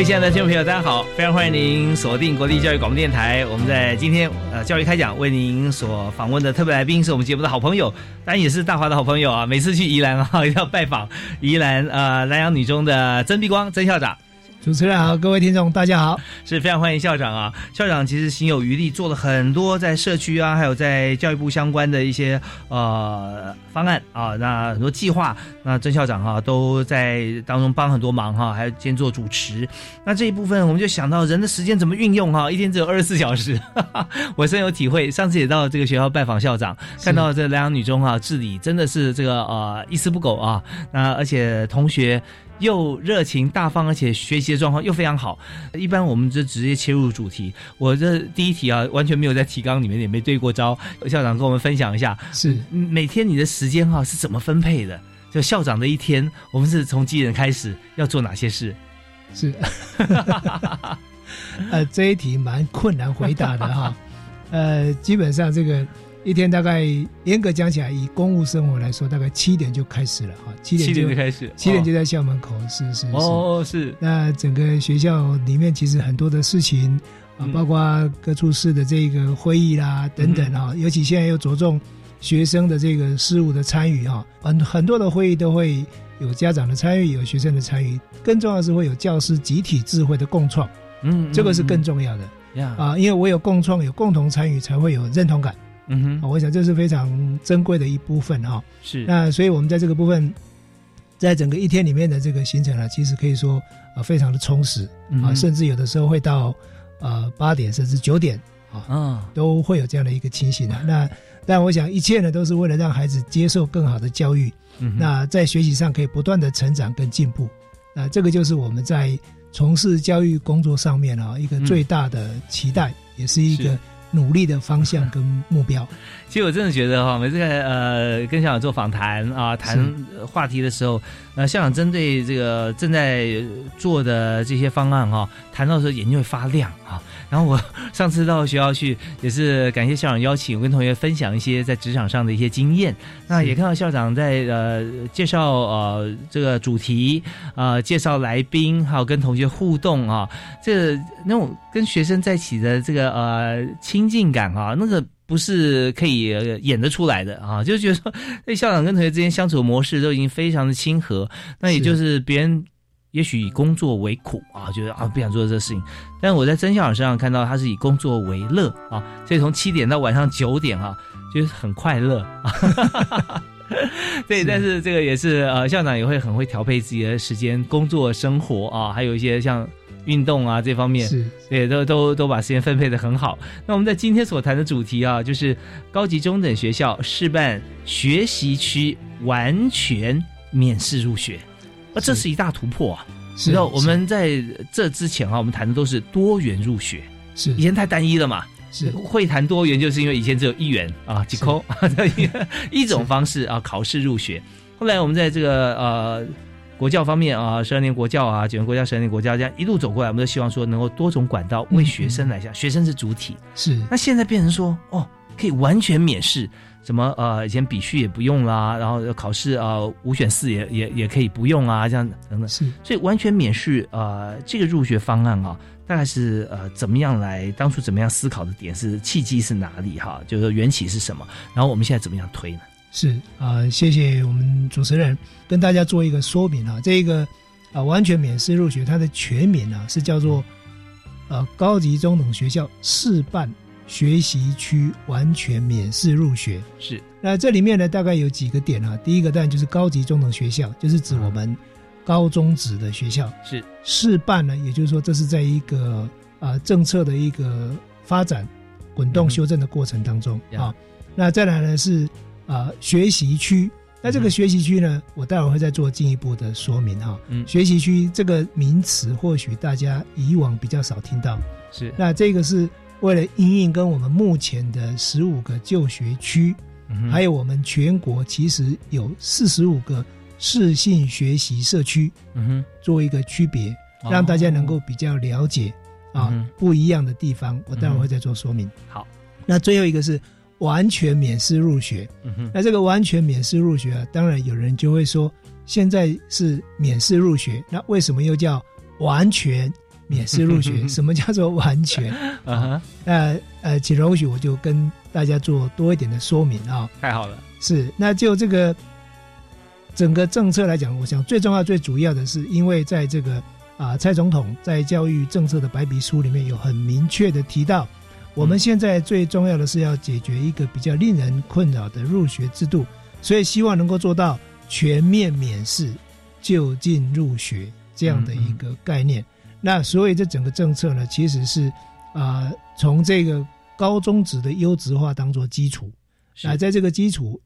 各位亲爱的听众朋友，大家好！非常欢迎您锁定国立教育广播电台。我们在今天呃教育开讲为您所访问的特别来宾是我们节目的好朋友，当然也是大华的好朋友啊。每次去宜兰啊，一 定要拜访宜兰呃南洋女中的曾碧光曾校长。主持人好，各位听众大家好，是非常欢迎校长啊！校长其实心有余力，做了很多在社区啊，还有在教育部相关的一些呃方案啊，那很多计划，那曾校长哈都在当中帮很多忙哈，还兼做主持。那这一部分我们就想到人的时间怎么运用哈，一天只有二十四小时，我深有体会。上次也到这个学校拜访校长，看到这南阳女中哈治理真的是这个呃一丝不苟啊，那而且同学。又热情大方，而且学习的状况又非常好。一般我们就直接切入主题。我这第一题啊，完全没有在提纲里面，也没对过招。校长跟我们分享一下，是每天你的时间哈是怎么分配的？就校长的一天，我们是从几点开始要做哪些事？是，呃，这一题蛮困难回答的哈。呃，基本上这个。一天大概严格讲起来，以公务生活来说，大概七点就开始了哈。七点就开始，七点就在校门口，是是是。哦，是。那整个学校里面其实很多的事情啊，包括各处室的这个会议啦等等啊，尤其现在又着重学生的这个事务的参与哈，很很多的会议都会有家长的参与，有学生的参与，更重要的是会有教师集体智慧的共创。嗯，这个是更重要的。呀啊，因为我有共创，有共同参与，才会有认同感。嗯哼，我想这是非常珍贵的一部分哈。是，那所以我们在这个部分，在整个一天里面的这个行程呢，其实可以说啊，非常的充实啊，甚至有的时候会到呃八点甚至九点啊，都会有这样的一个情形啊。那但我想一切呢，都是为了让孩子接受更好的教育，那在学习上可以不断的成长跟进步。那这个就是我们在从事教育工作上面啊，一个最大的期待，也是一个。努力的方向跟目标，其实我真的觉得哈，每次呃跟校长做访谈啊，谈话题的时候，呃，校长针对这个正在做的这些方案哈，谈到的时候眼睛会发亮啊。然后我上次到学校去，也是感谢校长邀请，我跟同学分享一些在职场上的一些经验。那也看到校长在呃介绍呃这个主题啊，介绍来宾，还有跟同学互动啊，这那种跟学生在一起的这个呃亲近感啊，那个不是可以演得出来的啊，就觉得说，那校长跟同学之间相处模式都已经非常的亲和，那也就是别人。也许以工作为苦啊，觉得啊不想做这事情。但是我在曾校长身上看到他是以工作为乐啊，所以从七点到晚上九点啊，就是很快乐啊。对，但是这个也是呃，校长也会很会调配自己的时间，工作、生活啊，还有一些像运动啊这方面，是，对，都都都把时间分配的很好。那我们在今天所谈的主题啊，就是高级中等学校示办学习区完全免试入学。啊，这是一大突破啊！知道我们在这之前啊，我们谈的都是多元入学，是以前太单一了嘛。是会谈多元，就是因为以前只有一元啊，几扣 一种方式啊，考试入学。后来我们在这个呃国教方面啊，十二年国教啊，九年国教、十二年国教这样一路走过来，我们都希望说能够多种管道为学生来讲，学生是主体。是那现在变成说哦，可以完全免试。什么呃，以前笔序也不用啦，然后考试啊，五选四也也也可以不用啊，这样等等。是，所以完全免试呃，这个入学方案啊，大概是呃怎么样来？当初怎么样思考的点是契机是哪里哈？就是缘起是什么？然后我们现在怎么样推呢？是啊，谢谢我们主持人跟大家做一个说明啊。这个啊完全免试入学，它的全名啊是叫做呃高级中等学校示范学习区完全免试入学。是，那这里面呢大概有几个点啊，第一个当然就是高级中等学校，就是指我们高中职的学校。是，示办呢，也就是说这是在一个啊政策的一个发展滚动修正的过程当中啊。那再来呢是啊学习区。那这个学习区呢，我待会儿会再做进一步的说明哈。嗯，学习区这个名词或许大家以往比较少听到。是，那这个是为了应应跟我们目前的十五个就学区，还有我们全国其实有四十五个适性学习社区，嗯哼，做一个区别，让大家能够比较了解啊不一样的地方。我待会儿会再做说明。好，那最后一个是。完全免试入学，那这个完全免试入学啊，当然有人就会说，现在是免试入学，那为什么又叫完全免试入学？什么叫做完全？啊，那呃，请容许我就跟大家做多一点的说明啊。太好了，是，那就这个整个政策来讲，我想最重要、最主要的是，因为在这个啊，蔡总统在教育政策的白皮书里面有很明确的提到。我们现在最重要的是要解决一个比较令人困扰的入学制度，所以希望能够做到全面免试就近入学这样的一个概念。那所以这整个政策呢，其实是啊，从这个高中职的优质化当做基础。那在这个基础，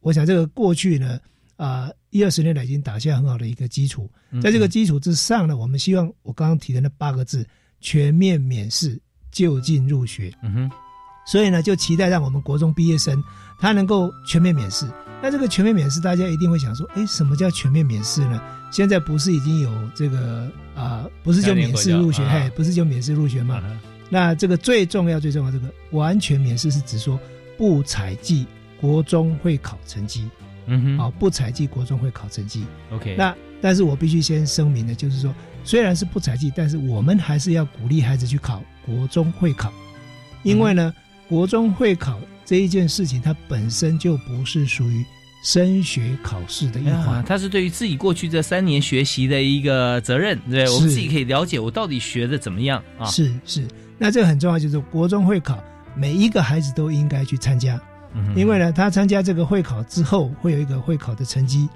我想这个过去呢啊一二十年来已经打下很好的一个基础。在这个基础之上呢，我们希望我刚刚提的那八个字：全面免试。就近入学，嗯哼，所以呢，就期待让我们国中毕业生他能够全面免试。那这个全面免试，大家一定会想说，哎，什么叫全面免试呢？现在不是已经有这个啊，不是就免试入学，嘿，不是就免试入学吗？那这个最重要、最重要，这个完全免试是指说不采集国中会考成绩，嗯哼，好，不采集国中会考成绩。OK，那但是我必须先声明的，就是说。虽然是不采集，但是我们还是要鼓励孩子去考国中会考，因为呢，国中会考这一件事情，它本身就不是属于升学考试的一环，它是对于自己过去这三年学习的一个责任，对我们自己可以了解我到底学的怎么样啊？是是，那这个很重要，就是国中会考，每一个孩子都应该去参加，因为呢，他参加这个会考之后，会有一个会考的成绩。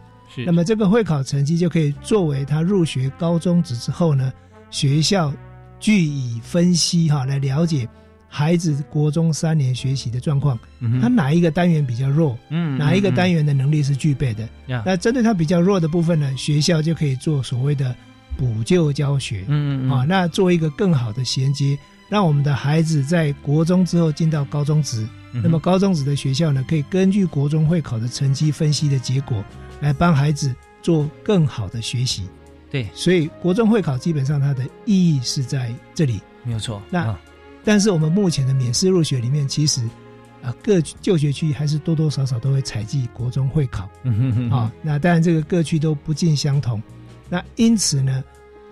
那么这个会考成绩就可以作为他入学高中职之后呢，学校据以分析哈来了解孩子国中三年学习的状况，他哪一个单元比较弱，嗯，哪一个单元的能力是具备的，那针对他比较弱的部分呢，学校就可以做所谓的补救教学，嗯嗯，啊，那做一个更好的衔接，让我们的孩子在国中之后进到高中职，那么高中职的学校呢，可以根据国中会考的成绩分析的结果。来帮孩子做更好的学习，对，所以国中会考基本上它的意义是在这里，没有错。那但是我们目前的免试入学里面，其实啊各就学区还是多多少少都会采集国中会考，啊，那当然这个各区都不尽相同，那因此呢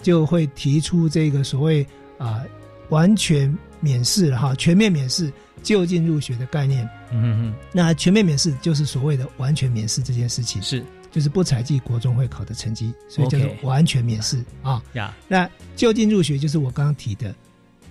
就会提出这个所谓啊完全免试哈全面免试。就近入学的概念，嗯哼，那全面免试就是所谓的完全免试这件事情，是。就是不采集国中会考的成绩，所以叫做完全免试。啊。呀，那就近入学就是我刚刚提的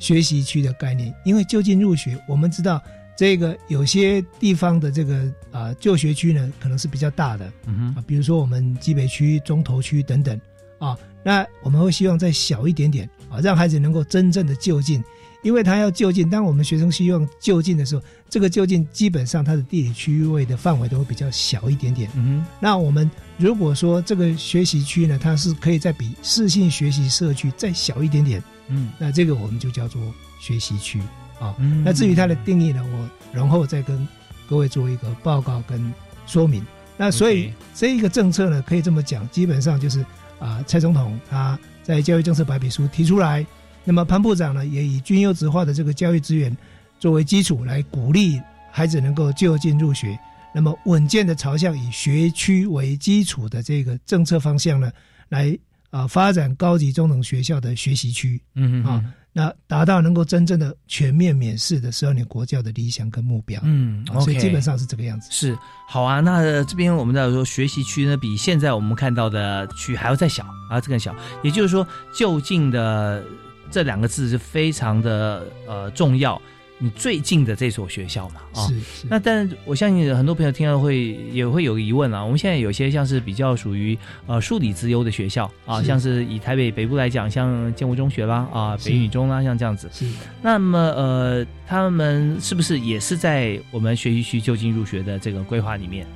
学习区的概念，因为就近入学，我们知道这个有些地方的这个啊就学区呢可能是比较大的，嗯哼。啊，比如说我们基北区、中投区等等。啊，那我们会希望再小一点点啊，让孩子能够真正的就近。因为他要就近，当我们学生希望就近的时候，这个就近基本上它的地理区域位的范围都会比较小一点点。嗯，那我们如果说这个学习区呢，它是可以再比适性学习社区再小一点点，嗯，那这个我们就叫做学习区啊。那至于它的定义呢，我然后再跟各位做一个报告跟说明。那所以这一个政策呢，可以这么讲，基本上就是啊，蔡总统他在教育政策白皮书提出来。那么潘部长呢，也以军优质化的这个教育资源作为基础，来鼓励孩子能够就近入学。那么稳健的朝向以学区为基础的这个政策方向呢，来啊发展高级中等学校的学习区，嗯啊。那达到能够真正的全面免试的十二年国教的理想跟目标，嗯，所以基本上是这个样子。是好啊，那这边我们在说学习区呢，比现在我们看到的区还要再小啊，这更小。也就是说，就近的这两个字是非常的呃重要。你最近的这所学校嘛，啊，是是。那但我相信很多朋友听到会也会有疑问啊。我们现在有些像是比较属于呃数理资优的学校啊，像是以台北北部来讲，像建国中学啦啊，北女中啦，像这样子。是。那么呃，他们是不是也是在我们学习区就近入学的这个规划里面？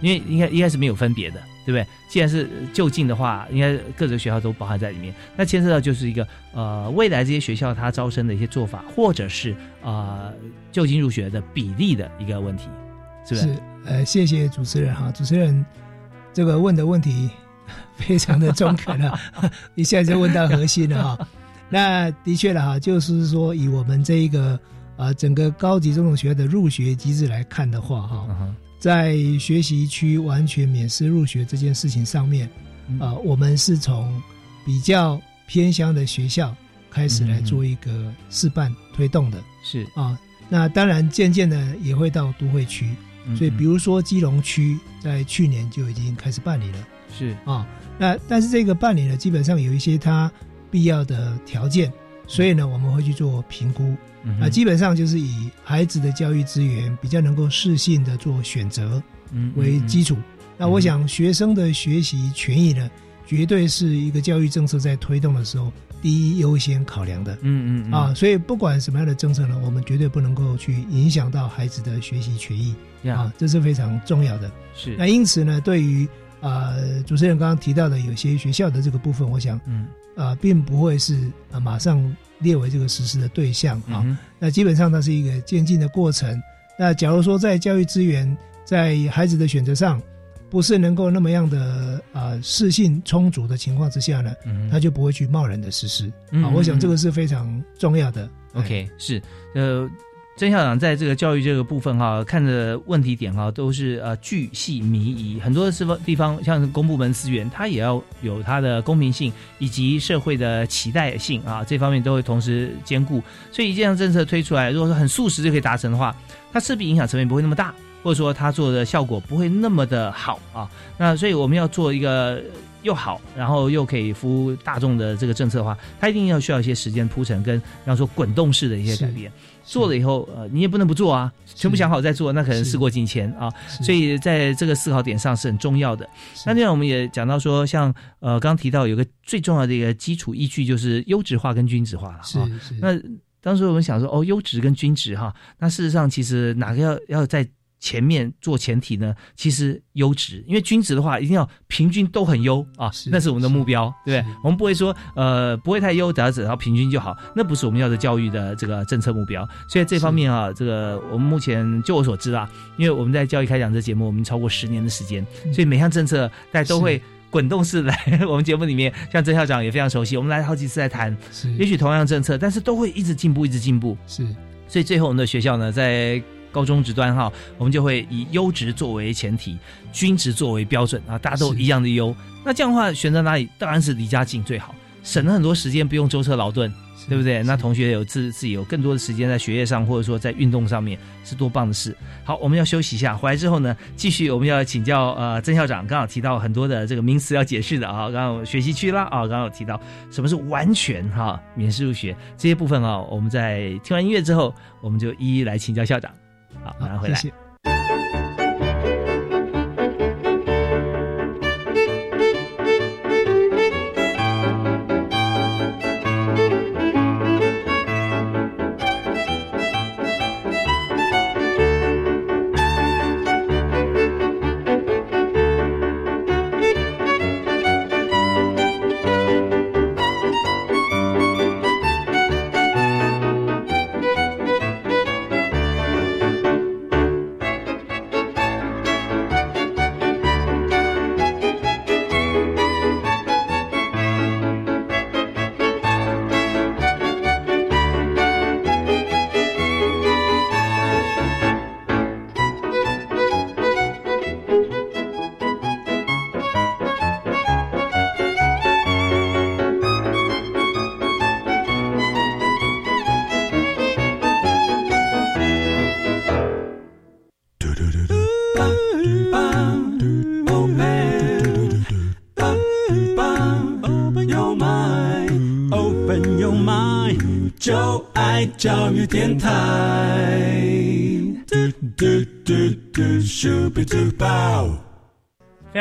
因为应该应该是没有分别的。对不对？既然是就近的话，应该各个学校都包含在里面。那牵涉到就是一个呃，未来这些学校它招生的一些做法，或者是呃就近入学的比例的一个问题，是不是？呃，谢谢主持人哈，主持人这个问的问题非常的中肯了，一下就问到核心了哈。那的确了哈，就是说以我们这一个呃整个高级中等学校的入学机制来看的话哈。在学习区完全免试入学这件事情上面，啊，我们是从比较偏乡的学校开始来做一个示范推动的，是。啊，那当然渐渐的也会到都会区，所以比如说基隆区在去年就已经开始办理了，是。啊，那但是这个办理呢，基本上有一些它必要的条件，所以呢，我们会去做评估。啊，基本上就是以孩子的教育资源比较能够适性的做选择为基础。那我想学生的学习权益呢，绝对是一个教育政策在推动的时候第一优先考量的。嗯嗯啊，所以不管什么样的政策呢，我们绝对不能够去影响到孩子的学习权益啊，这是非常重要的。是。那因此呢，对于啊主持人刚刚提到的有些学校的这个部分，我想，嗯啊，并不会是啊马上。列为这个实施的对象啊，那基本上它是一个渐进的过程。那假如说在教育资源在孩子的选择上，不是能够那么样的啊适性充足的情况之下呢，他就不会去贸然的实施啊。我想这个是非常重要的。OK，是呃。曾校长在这个教育这个部分哈，看着问题点哈，都是呃巨细靡遗，很多地方地方像公部门资源，它也要有它的公平性以及社会的期待性啊，这方面都会同时兼顾。所以一项政策推出来，如果说很速食就可以达成的话，它势必影响层面不会那么大，或者说它做的效果不会那么的好啊。那所以我们要做一个。又好，然后又可以服务大众的这个政策的话，它一定要需要一些时间铺陈，跟比方说滚动式的一些改变。做了以后，呃，你也不能不做啊，全部想好再做，那可能事过境迁啊。所以在这个思考点上是很重要的。那另外我们也讲到说，像呃刚提到有个最重要的一个基础依据就是优质化跟均值化了。是是。那当时我们想说，哦，优质跟均值哈，那事实上其实哪个要要在。前面做前提呢，其实优质，因为均值的话一定要平均都很优啊，那是我们的目标，对不对？我们不会说呃不会太优，只要只要平均就好，那不是我们要的教育的这个政策目标。所以这方面啊，这个我们目前就我所知啊，因为我们在教育开讲这节目，我们超过十年的时间，所以每项政策大家都会滚动式来 我们节目里面，像曾校长也非常熟悉，我们来好几次来谈，也许同样政策，但是都会一直进步，一直进步。是，所以最后我们的学校呢，在高中职端哈，我们就会以优质作为前提，均值作为标准啊，大家都一样的优。那这样的话，选择哪里当然是离家近最好，省了很多时间，不用舟车劳顿，对不对？那同学有自自己有更多的时间在学业上，或者说在运动上面，是多棒的事。好，我们要休息一下，回来之后呢，继续我们要请教呃曾校长，刚好提到很多的这个名词要解释的啊，刚刚学习区啦啊，刚刚有提到什么是完全哈免试入学这些部分啊，我们在听完音乐之后，我们就一一来请教校长。好，马上回来。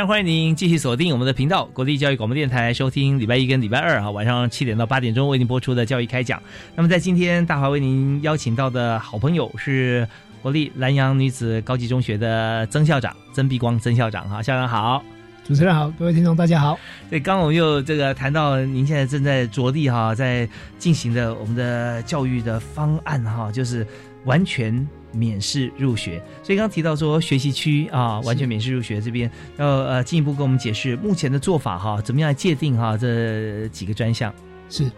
欢迎您继续锁定我们的频道——国立教育广播电台，收听礼拜一跟礼拜二啊晚上七点到八点钟为您播出的教育开讲。那么在今天，大华为您邀请到的好朋友是国立南阳女子高级中学的曾校长曾碧光曾校长哈，校长好，主持人好，各位听众大家好。对，刚我们又这个谈到您现在正在着力哈，在进行的我们的教育的方案哈，就是完全。免试入学，所以刚刚提到说学习区啊，完全免试入学这边要呃进一步跟我们解释目前的做法哈，怎么样来界定哈这几个专项？是，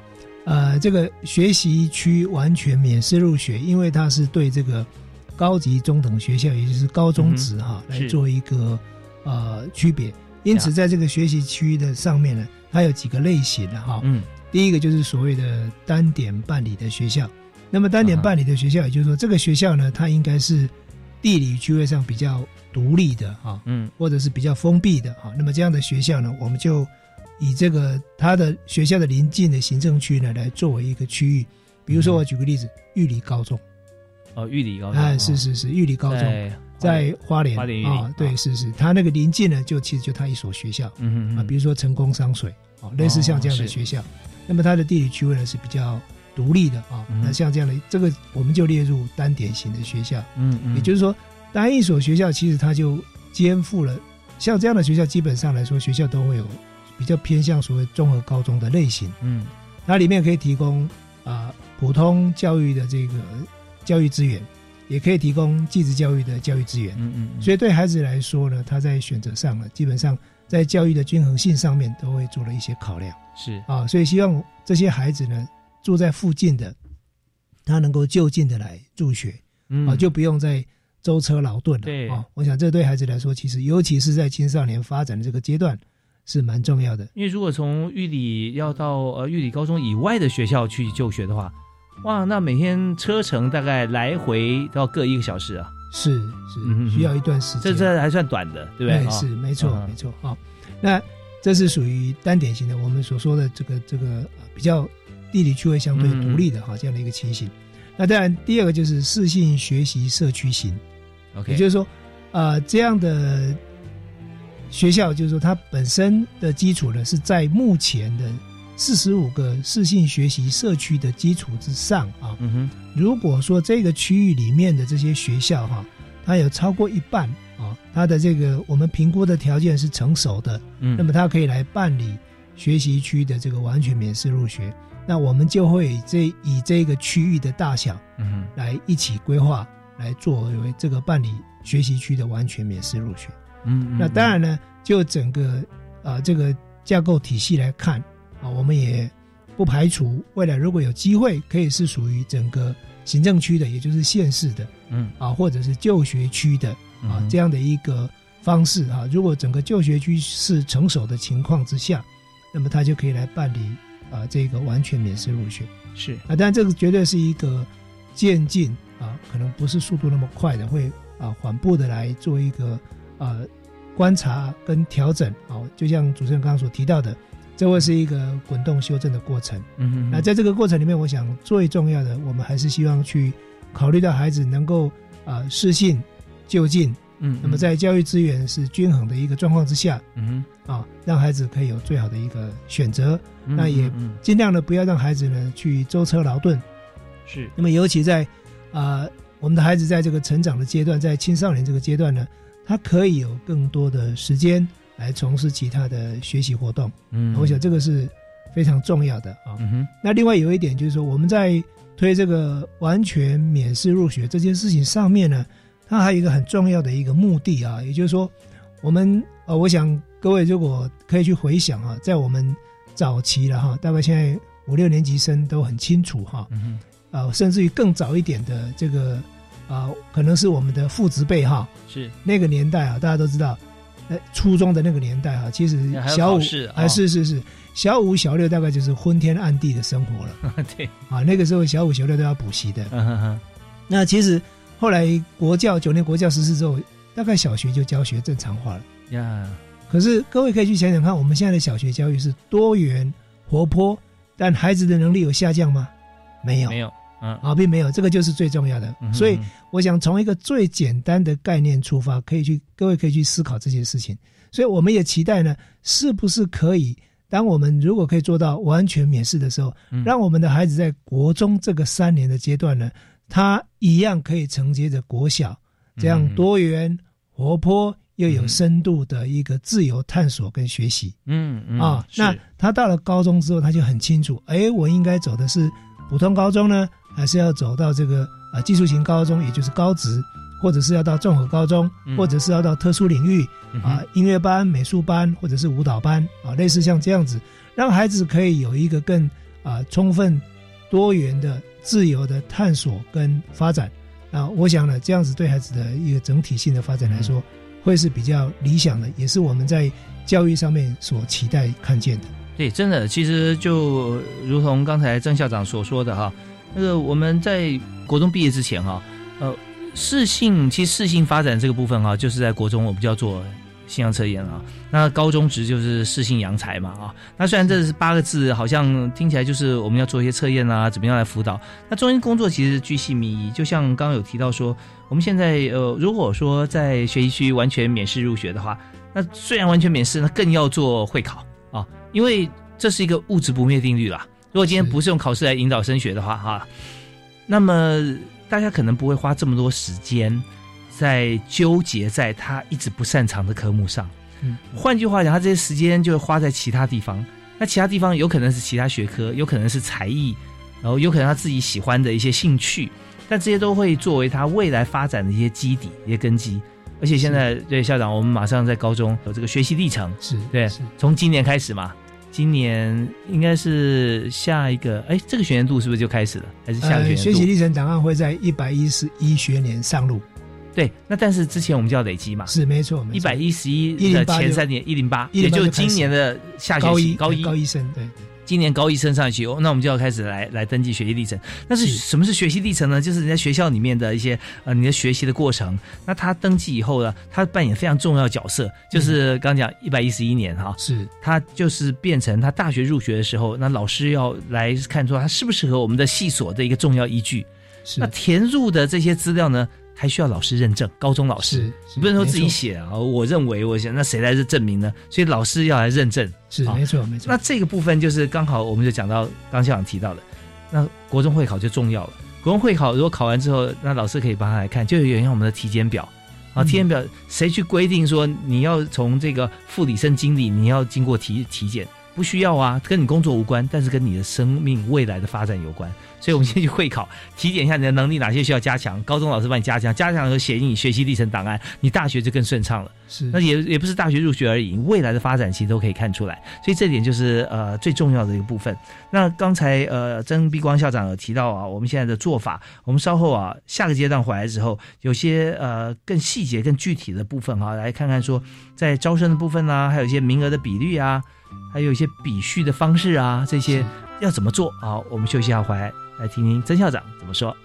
呃，这个学习区完全免试入学，因为它是对这个高级中等学校，也就是高中职哈来做一个呃区别，因此在这个学习区的上面呢，它有几个类型的哈，嗯，第一个就是所谓的单点办理的学校。那么单点办理的学校，也就是说，这个学校呢，它应该是地理区位上比较独立的啊，嗯，或者是比较封闭的啊。那么这样的学校呢，我们就以这个它的学校的邻近的行政区呢，来作为一个区域。比如说，我举个例子，玉里高中。哦，玉里高中。哎，是是是，玉里高中在花莲啊，对，是是，它那个临近呢，就其实就它一所学校，嗯嗯啊，比如说成功商水，啊，类似像这样的学校。那么它的地理区位呢是比较。独立的啊，那像这样的这个，我们就列入单点型的学校。嗯嗯，也就是说，单一所学校其实它就肩负了像这样的学校，基本上来说，学校都会有比较偏向所谓综合高中的类型。嗯，它里面可以提供啊普通教育的这个教育资源，也可以提供继职教育的教育资源。嗯嗯，所以对孩子来说呢，他在选择上呢，基本上在教育的均衡性上面都会做了一些考量。是啊，所以希望这些孩子呢。住在附近的，他能够就近的来入学，嗯啊，就不用再舟车劳顿了。对啊，我想这对孩子来说，其实尤其是在青少年发展的这个阶段，是蛮重要的。因为如果从玉里要到呃玉里高中以外的学校去就学的话，哇，那每天车程大概来回都要各一个小时啊。是是，需要一段时间。这这还算短的，对不对？是没错没错。好，那这是属于单点型的，我们所说的这个这个比较。地理区位相对独立的哈，这样的一个情形。那当然，第二个就是适性学习社区型，OK，也就是说，呃，这样的学校就是说，它本身的基础呢是在目前的四十五个适性学习社区的基础之上啊。嗯哼，如果说这个区域里面的这些学校哈，它有超过一半啊，它的这个我们评估的条件是成熟的，嗯，那么它可以来办理学习区的这个完全免试入学。那我们就会这以这个区域的大小，嗯，来一起规划，来作为这个办理学习区的完全免试入学。嗯，那当然呢，就整个啊这个架构体系来看啊，我们也不排除未来如果有机会，可以是属于整个行政区的，也就是县市的，嗯，啊或者是就学区的啊这样的一个方式啊。如果整个就学区是成熟的情况之下，那么他就可以来办理。啊，这个完全免试入学是啊，但这个绝对是一个渐进啊，可能不是速度那么快的，会啊缓步的来做一个啊观察跟调整啊。就像主持人刚刚所提到的，这会是一个滚动修正的过程。嗯哼，那在这个过程里面，我想最重要的，我们还是希望去考虑到孩子能够啊适性就近。嗯，那么在教育资源是均衡的一个状况之下，嗯哼，啊，让孩子可以有最好的一个选择，那也尽量的不要让孩子呢去舟车劳顿，是。那么尤其在啊，我们的孩子在这个成长的阶段，在青少年这个阶段呢，他可以有更多的时间来从事其他的学习活动，嗯，我想这个是非常重要的啊。嗯，那另外有一点就是说，我们在推这个完全免试入学这件事情上面呢。它还有一个很重要的一个目的啊，也就是说，我们呃，我想各位如果可以去回想啊，在我们早期了哈，大概现在五六年级生都很清楚哈，啊，甚至于更早一点的这个啊，可能是我们的父执辈哈，是。那个年代啊，大家都知道，呃，初中的那个年代哈，其实小五啊是是是。小五小六大概就是昏天暗地的生活了，对。啊，那个时候小五小六都要补习的，那其实。后来国教九年国教实施之后，大概小学就教学正常化了。呀。可是各位可以去想想看，我们现在的小学教育是多元、活泼，但孩子的能力有下降吗？没有，没有，嗯，啊，并没有，这个就是最重要的。所以，我想从一个最简单的概念出发，可以去各位可以去思考这些事情。所以，我们也期待呢，是不是可以，当我们如果可以做到完全免试的时候，让我们的孩子在国中这个三年的阶段呢，他一样可以承接着国小这样多元、活泼。又有深度的一个自由探索跟学习，嗯嗯啊，那他到了高中之后，他就很清楚，哎，我应该走的是普通高中呢，还是要走到这个啊技术型高中，也就是高职，或者是要到综合高中，或者是要到特殊领域啊音乐班、美术班或者是舞蹈班啊，类似像这样子，让孩子可以有一个更啊充分、多元的、自由的探索跟发展啊，我想呢，这样子对孩子的一个整体性的发展来说。会是比较理想的，也是我们在教育上面所期待看见的。对，真的，其实就如同刚才郑校长所说的哈，那个我们在国中毕业之前哈，呃，适性其实适性发展这个部分哈，就是在国中我们就要做。信仰测验啊，那高中职就是适性扬才嘛啊，那虽然这是八个字，好像听起来就是我们要做一些测验啊，怎么样来辅导？那中间工作其实居细靡遗，就像刚刚有提到说，我们现在呃，如果说在学习区完全免试入学的话，那虽然完全免试，那更要做会考啊，因为这是一个物质不灭定律啦。如果今天不是用考试来引导升学的话哈，那么大家可能不会花这么多时间。在纠结在他一直不擅长的科目上，嗯，换句话讲，他这些时间就会花在其他地方。那其他地方有可能是其他学科，有可能是才艺，然后有可能他自己喜欢的一些兴趣，但这些都会作为他未来发展的一些基底、一些根基。而且现在，对校长，我们马上在高中有这个学习历程，是对，从今年开始嘛，今年应该是下一个，哎，这个学年度是不是就开始了？还是下个学年度？学习历程档案会在一百一十一学年上路。对，那但是之前我们就要累积嘛，是没错，一百一十一的前三年一零八，也就是今年的下学期高一高一生，对，今年高一升上去，那我们就要开始来来登记学习历程。那是什么是学习历程呢？就是人家学校里面的一些呃你的学习的过程。那他登记以后呢，他扮演非常重要的角色，就是刚讲一百一十一年哈，是他就是变成他大学入学的时候，那老师要来看出他适不适合我们的系所的一个重要依据。那填入的这些资料呢？还需要老师认证，高中老师，你不能说自己写啊。我认为，我想，那谁来证明呢？所以老师要来认证，是没错没错。那这个部分就是刚好，我们就讲到刚校长提到的，那国中会考就重要了。国中会考如果考完之后，那老师可以帮他来看，就有点像我们的体检表啊。体检表谁去规定说你要从这个副理生经理，你要经过体体检？不需要啊，跟你工作无关，但是跟你的生命未来的发展有关。所以，我们先去会考，体检一下你的能力，哪些需要加强。高中老师帮你加强，加强后写进你学习历程档案，你大学就更顺畅了。是，那也也不是大学入学而已，未来的发展其实都可以看出来。所以，这点就是呃最重要的一个部分。那刚才呃曾碧光校长有提到啊，我们现在的做法，我们稍后啊下个阶段回来之后，有些呃更细节、更具体的部分哈，来看看说在招生的部分啊，还有一些名额的比率啊，还有一些比序的方式啊，这些要怎么做啊？我们休息一下回来。来听听曾校长怎么说。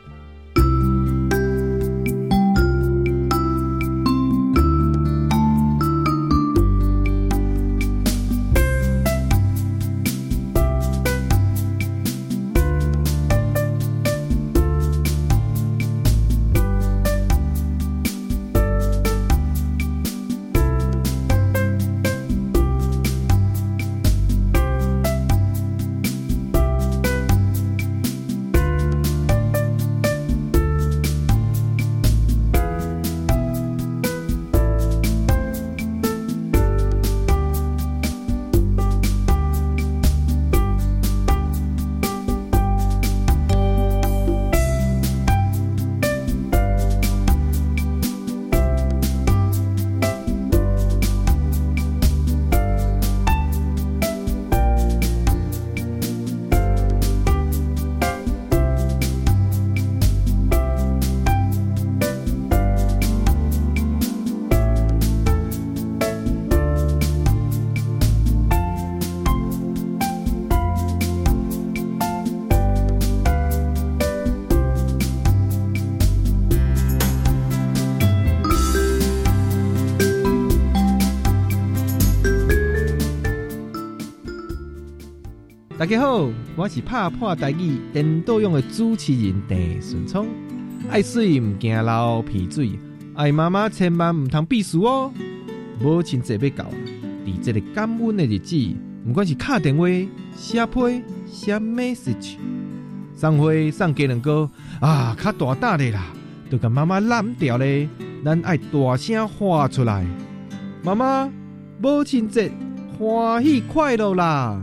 家好，我是拍破台语颠倒用的主持人郑顺聪。爱水唔惊流鼻水，爱妈妈千万唔通避暑哦。母亲节要到，伫这个感恩的日子，不管是打电话、写批、写 message，送花、送鸡蛋糕啊，较大胆的啦，都甲妈妈揽掉咧。咱爱大声喊出来，妈妈，母亲节欢喜快乐啦！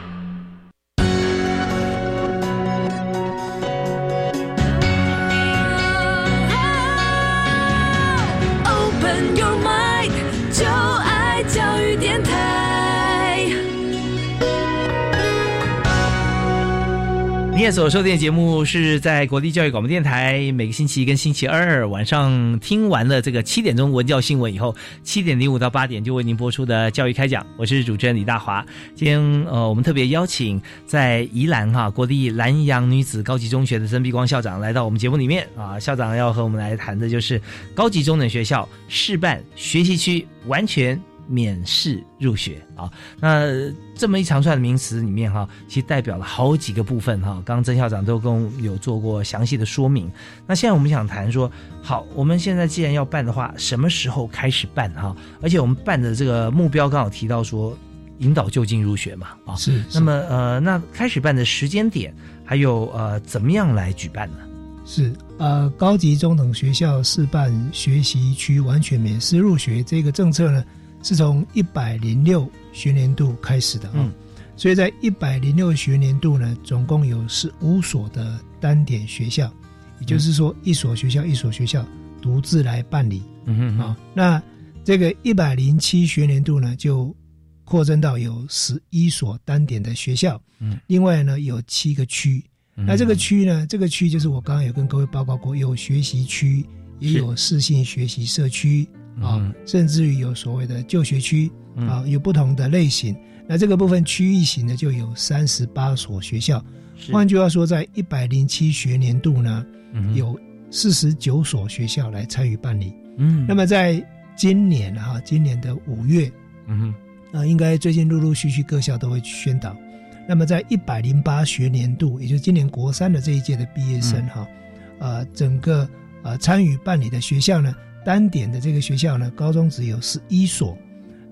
夜所收听节目是在国立教育广播电台，每个星期一跟星期二晚上听完了这个七点钟文教新闻以后，七点零五到八点就为您播出的教育开讲。我是主持人李大华。今天呃，我们特别邀请在宜兰哈国立南洋女子高级中学的曾碧光校长来到我们节目里面啊，校长要和我们来谈的就是高级中等学校示范学习区完全。免试入学啊，那这么一长串的名词里面哈，其实代表了好几个部分哈。刚刚曾校长都跟我有做过详细的说明。那现在我们想谈说，好，我们现在既然要办的话，什么时候开始办哈？而且我们办的这个目标刚好提到说，引导就近入学嘛啊。是。那么呃，那开始办的时间点，还有呃，怎么样来举办呢？是呃，高级中等学校示办学习区完全免试入学这个政策呢？是从一百零六学年度开始的啊，所以在一百零六学年度呢，总共有十五所的单点学校，也就是说一所学校一所学校独自来办理。嗯哼啊，那这个一百零七学年度呢，就扩增到有十一所单点的学校。嗯，另外呢有七个区，那这个区呢，这个区就是我刚刚有跟各位报告过，有学习区，也有适性学习社区。啊，甚至于有所谓的就学区啊，有不同的类型。那这个部分区域型的就有三十八所学校。换句话说，在一百零七学年度呢，有四十九所学校来参与办理。嗯，那么在今年啊，今年的五月，嗯哼，啊，应该最近陆陆续续各校都会宣导。那么在一百零八学年度，也就是今年国三的这一届的毕业生哈，呃，整个呃参与办理的学校呢。单点的这个学校呢，高中只有十一所，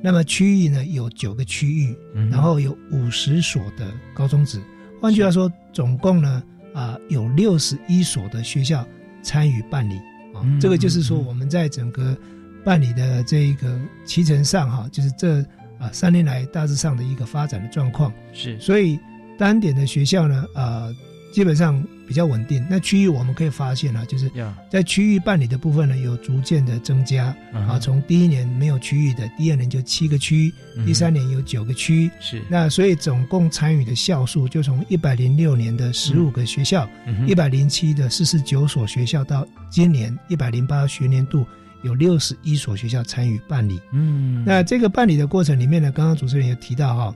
那么区域呢有九个区域，然后有五十所的高中职。换句话说，总共呢啊有六十一所的学校参与办理啊。这个就是说，我们在整个办理的这一个期程上哈，就是这啊三年来大致上的一个发展的状况。是，所以单点的学校呢啊。基本上比较稳定。那区域我们可以发现啊，就是在区域办理的部分呢，有逐渐的增加啊。从第一年没有区域的，第二年就七个区，第三年有九个区。是。那所以总共参与的校数就从一百零六年的十五个学校，一百零七的四十九所学校，到今年一百零八学年度有六十一所学校参与办理。嗯。那这个办理的过程里面呢，刚刚主持人也提到哈，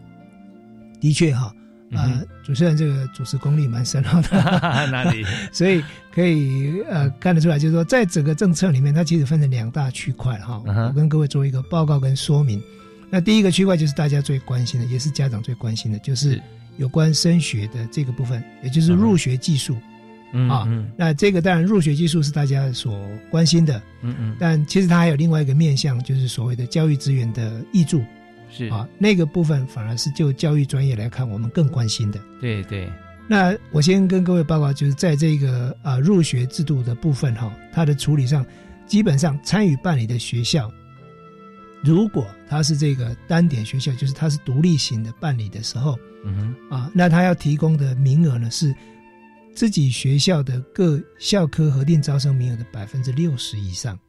的确哈。呃，主持人这个主持功力蛮深厚的，哪里？所以可以呃看得出来，就是说在整个政策里面，它其实分成两大区块哈。我跟各位做一个报告跟说明。那第一个区块就是大家最关心的，也是家长最关心的，就是有关升学的这个部分，也就是入学技术。啊，那这个当然入学技术是大家所关心的。嗯嗯。但其实它还有另外一个面向，就是所谓的教育资源的益助。是啊，那个部分反而是就教育专业来看，我们更关心的。对对。那我先跟各位报告，就是在这个啊入学制度的部分哈，它的处理上，基本上参与办理的学校。如果他是这个单点学校，就是他是独立型的办理的时候，嗯哼，啊，那他要提供的名额呢是自己学校的各校科核定招生名额的百分之六十以上，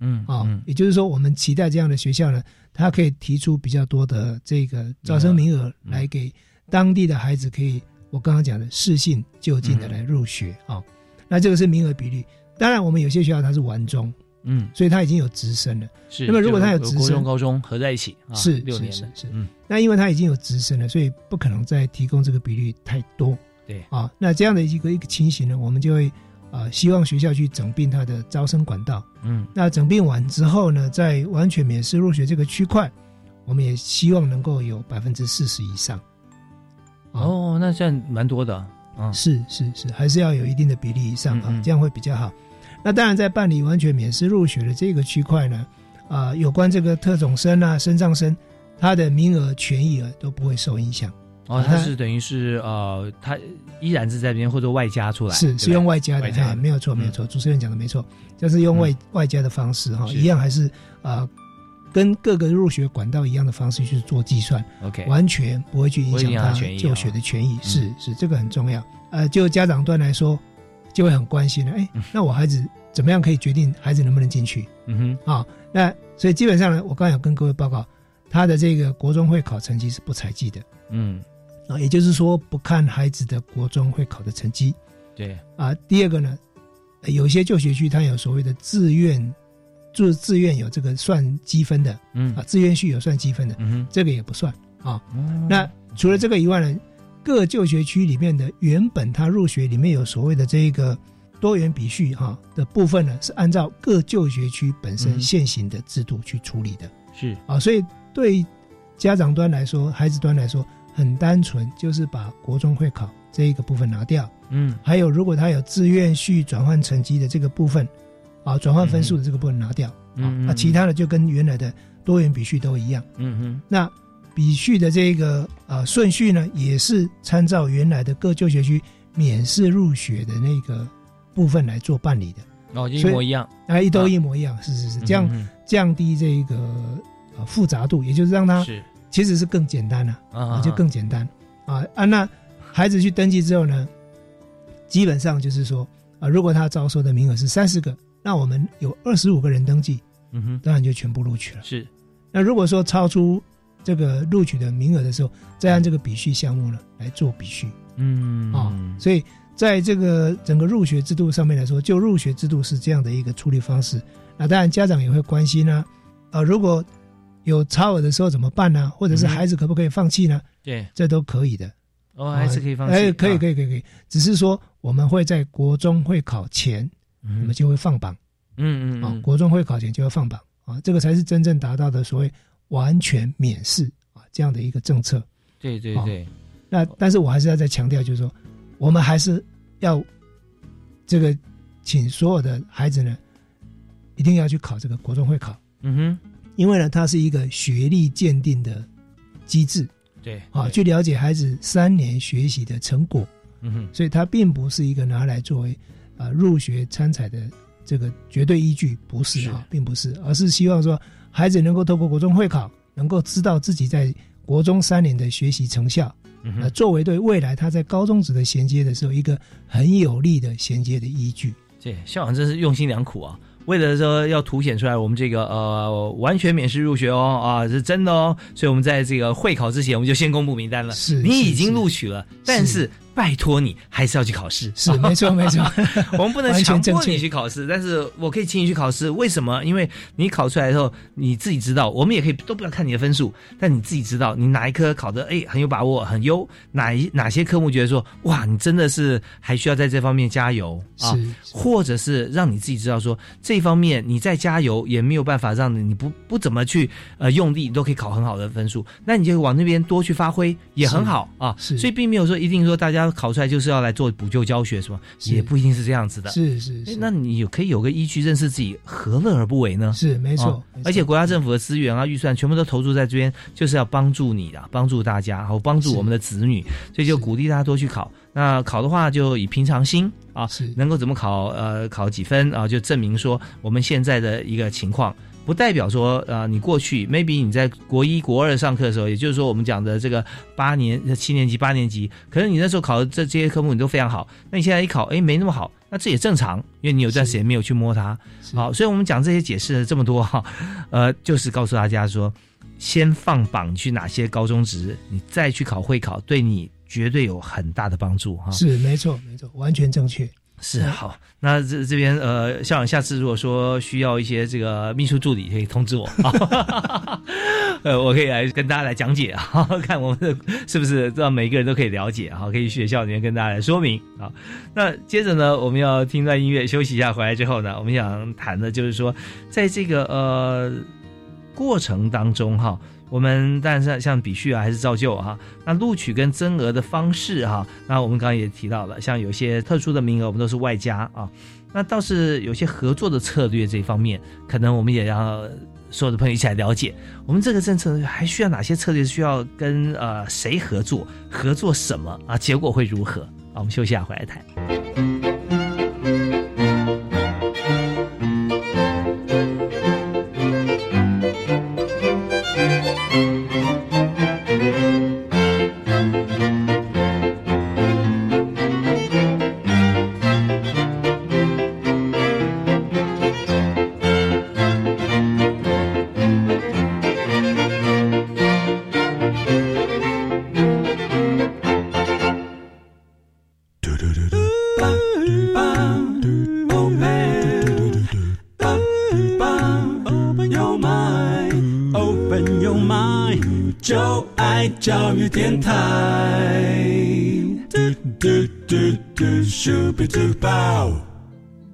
嗯，啊，也就是说，我们期待这样的学校呢，它可以提出比较多的这个招生名额来给当地的孩子，可以我刚刚讲的适性就近的来入学啊，那这个是名额比例。当然，我们有些学校它是完中。嗯，所以它已经有直升了。是，那么如果它有直升，高中合在一起，是六年是是。嗯，那因为它已经有直升了，所以不可能再提供这个比率太多。对啊，那这样的一个一个情形呢，我们就会啊，希望学校去整并它的招生管道。嗯，那整并完之后呢，在完全免试入学这个区块，我们也希望能够有百分之四十以上。哦，那这样蛮多的啊。是是是，还是要有一定的比例以上啊，这样会比较好。那当然，在办理完全免试入学的这个区块呢，啊，有关这个特种生啊、升障生，它的名额、权益额都不会受影响。哦，他是等于是呃，他依然是在边或者外加出来，是是用外加的，没有错，没有错。主持人讲的没错，就是用外外加的方式哈，一样还是啊，跟各个入学管道一样的方式去做计算。OK，完全不会去影响他就学的权益。是是，这个很重要。呃，就家长端来说。就会很关心了，哎，那我孩子怎么样可以决定孩子能不能进去？嗯哼，啊，那所以基本上呢，我刚有跟各位报告，他的这个国中会考成绩是不采集的，嗯，啊，也就是说不看孩子的国中会考的成绩，对，啊，第二个呢，有些就学区它有所谓的自愿，就是自愿有这个算积分的，嗯，啊，自愿序有算积分的，嗯哼，这个也不算啊，那除了这个以外呢？各就学区里面的原本他入学里面有所谓的这个多元比序哈的部分呢，是按照各就学区本身现行的制度去处理的。是啊，所以对家长端来说，孩子端来说，很单纯，就是把国中会考这一个部分拿掉。嗯，还有如果他有自愿序转换成绩的这个部分，啊，转换分数的这个部分拿掉。嗯，那其他的就跟原来的多元比序都一样。嗯哼，那。比序的这个啊顺序呢，也是参照原来的各就学区免试入学的那个部分来做办理的哦，一模一样，啊，一都一模一样，是是是，这样降低这个呃复杂度，也就是让它是其实是更简单了啊，就更简单。啊啊，那孩子去登记之后呢，基本上就是说啊，如果他招收的名额是三十个，那我们有二十五个人登记，嗯哼，当然就全部录取了。是，那如果说超出这个录取的名额的时候，再按这个比序项目呢来做比序，嗯。啊，所以在这个整个入学制度上面来说，就入学制度是这样的一个处理方式。那当然家长也会关心呢，啊，如果有超额的时候怎么办呢？或者是孩子可不可以放弃呢？对，这都可以的。哦，还是可以放弃。哎，可以，可以，可以，可以。只是说我们会在国中会考前，我们就会放榜。嗯嗯啊，国中会考前就要放榜啊，这个才是真正达到的所谓。完全免试啊，这样的一个政策，对对对。那但是我还是要再强调，就是说，我们还是要这个，请所有的孩子呢，一定要去考这个国中会考。嗯哼，因为呢，它是一个学历鉴定的机制。对，啊，去了解孩子三年学习的成果。嗯哼，所以它并不是一个拿来作为啊入学参采的这个绝对依据，不是啊，并不是，而是希望说。孩子能够透过国中会考，能够知道自己在国中三年的学习成效，那作为对未来他在高中职的衔接的时候一个很有力的衔接的依据。对，校长真是用心良苦啊。为了说要凸显出来，我们这个呃完全免试入学哦啊是真的哦，所以我们在这个会考之前，我们就先公布名单了。是，你已经录取了，但是拜托你还是要去考试，是没错没错，我们不能强迫你去考试，但是我可以请你去考试。为什么？因为你考出来之后，你自己知道，我们也可以都不要看你的分数，但你自己知道你哪一科考的哎很有把握很优，哪一哪些科目觉得说哇你真的是还需要在这方面加油啊，或者是让你自己知道说这方面你再加油也没有办法让你你不不怎么去呃用力，你都可以考很好的分数，那你就往那边多去发挥也很好啊，所以并没有说一定说大家。考出来就是要来做补救教学，是吗？也不一定是这样子的。是是是，那你有可以有个依据认识自己，何乐而不为呢？是没错，而且国家政府的资源啊、预算全部都投注在这边，就是要帮助你的，帮助大家，然后帮助我们的子女，所以就鼓励大家多去考。那考的话，就以平常心啊，能够怎么考，呃，考几分啊，就证明说我们现在的一个情况。不代表说，呃，你过去 maybe 你在国一、国二上课的时候，也就是说我们讲的这个八年、七年级、八年级，可能你那时候考的这这些科目你都非常好，那你现在一考，哎，没那么好，那这也正常，因为你有段时间没有去摸它。好，所以我们讲这些解释了这么多哈，呃，就是告诉大家说，先放榜去哪些高中职，你再去考会考，对你绝对有很大的帮助哈。是，没错，没错，完全正确。是好，那这这边呃，校长下次如果说需要一些这个秘书助理，可以通知我啊，呃，我可以来跟大家来讲解啊，看我们的是不是让每一个人都可以了解啊，可以学校里面跟大家来说明啊。那接着呢，我们要听段音乐休息一下，回来之后呢，我们想谈的就是说，在这个呃过程当中哈。我们但是像比序啊，还是照旧哈。那录取跟增额的方式哈，那我们刚刚也提到了，像有些特殊的名额，我们都是外加啊。那倒是有些合作的策略这方面，可能我们也要所有的朋友一起来了解。我们这个政策还需要哪些策略？需要跟呃谁合作？合作什么啊？结果会如何？啊，我们休息下回来谈。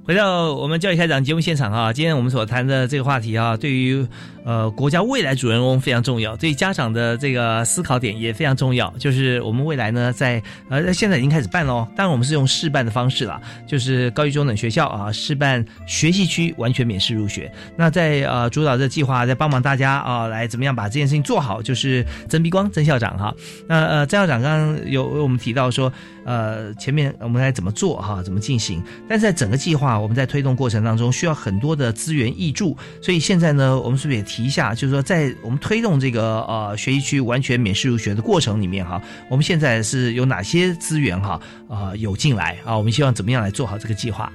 回到我们教育开讲节目现场啊，今天我们所谈的这个话题啊，对于。呃，国家未来主人翁非常重要，对家长的这个思考点也非常重要。就是我们未来呢，在呃现在已经开始办喽，当然我们是用试办的方式了，就是高一中等学校啊，试办学习区完全免试入学。那在呃主导这计划，在帮忙大家啊，来怎么样把这件事情做好，就是曾碧光曾校长哈。那呃曾校长刚刚有我们提到说，呃前面我们该怎么做哈，怎么进行？但是在整个计划我们在推动过程当中，需要很多的资源挹注，所以现在呢，我们是不是也提？提一下，就是说，在我们推动这个呃学习区完全免试入学的过程里面哈，我们现在是有哪些资源哈啊有进来啊？我们希望怎么样来做好这个计划？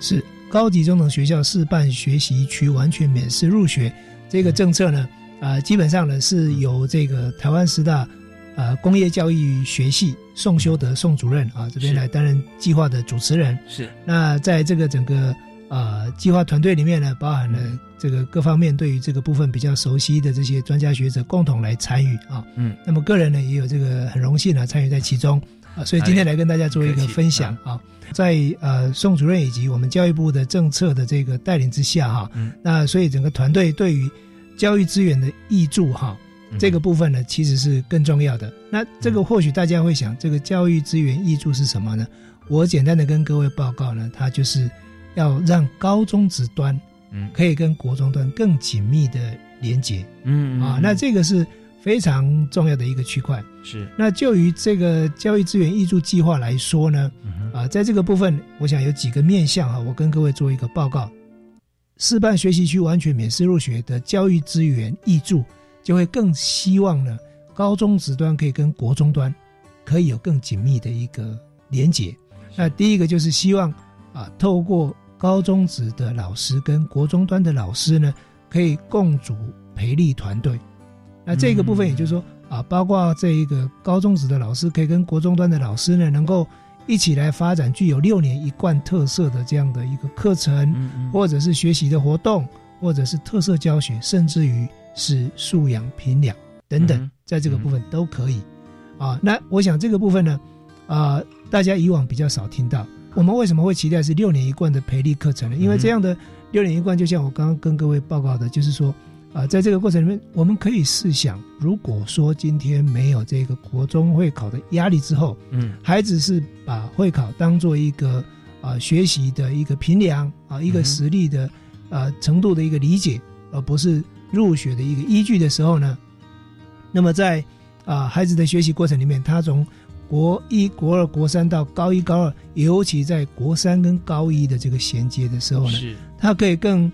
是高级中等学校示范学习区完全免试入学这个政策呢？啊，基本上呢是由这个台湾师大呃工业教育学系宋修德宋主任啊这边来担任计划的主持人。是那在这个整个。呃，计划团队里面呢，包含了这个各方面对于这个部分比较熟悉的这些专家学者共同来参与啊。嗯，那么个人呢也有这个很荣幸呢参与在其中啊，所以今天来跟大家做一个分享啊。在呃宋主任以及我们教育部的政策的这个带领之下哈，那所以整个团队对于教育资源的益助哈，这个部分呢其实是更重要的。那这个或许大家会想，这个教育资源益助是什么呢？我简单的跟各位报告呢，它就是。要让高中职端，嗯，可以跟国中端更紧密的连接，嗯啊，那这个是非常重要的一个区块。是，那就于这个教育资源挹注计划来说呢，啊，在这个部分，我想有几个面向啊，我跟各位做一个报告。示范学习区完全免试入学的教育资源挹注，就会更希望呢，高中职端可以跟国中端可以有更紧密的一个连接。那第一个就是希望啊，透过高中职的老师跟国中端的老师呢，可以共组培力团队。那这个部分，也就是说，啊，包括这一个高中职的老师可以跟国中端的老师呢，能够一起来发展具有六年一贯特色的这样的一个课程，或者是学习的活动，或者是特色教学，甚至于是素养评量等等，在这个部分都可以。啊，那我想这个部分呢，啊，大家以往比较少听到。我们为什么会期待是六年一贯的培力课程呢？因为这样的六年一贯，就像我刚刚跟各位报告的，就是说。啊，在这个过程里面，我们可以试想，如果说今天没有这个国中会考的压力之后，嗯，孩子是把会考当做一个啊学习的一个评量啊，一个实力的啊程度的一个理解，而不是入学的一个依据的时候呢，那么在啊孩子的学习过程里面，他从国一、国二、国三到高一、高二，尤其在国三跟高一的这个衔接的时候呢，是，他可以更。